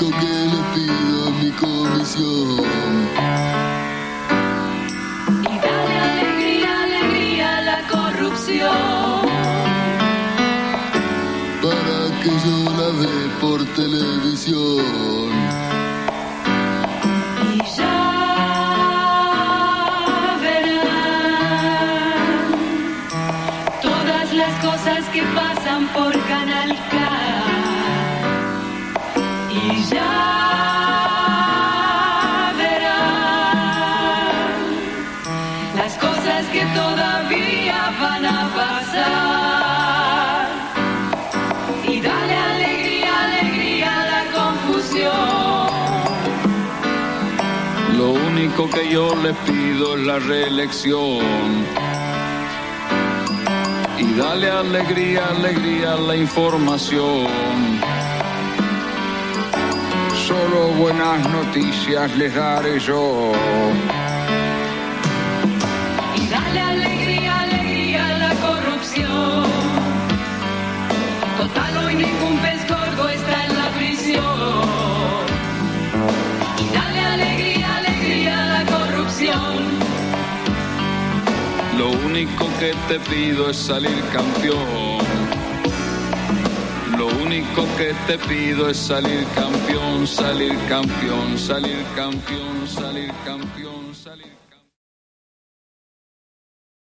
que le pido mi comisión. Y dale alegría, alegría a la corrupción. Para que yo la ve por televisión. Y ya verán todas las cosas que pasan por Canal K. Y ya verán las cosas que todavía van a pasar. Y dale alegría, alegría a la confusión. Lo único que yo les pido es la reelección. Y dale alegría, alegría a la información. Buenas noticias les daré yo. Y dale alegría, alegría a la corrupción. Total, hoy ningún pez gordo está en la prisión. Y dale alegría, alegría a la corrupción. Lo único que te pido es salir campeón. Lo único que te pido es salir campeón, salir campeón, salir campeón, salir campeón, salir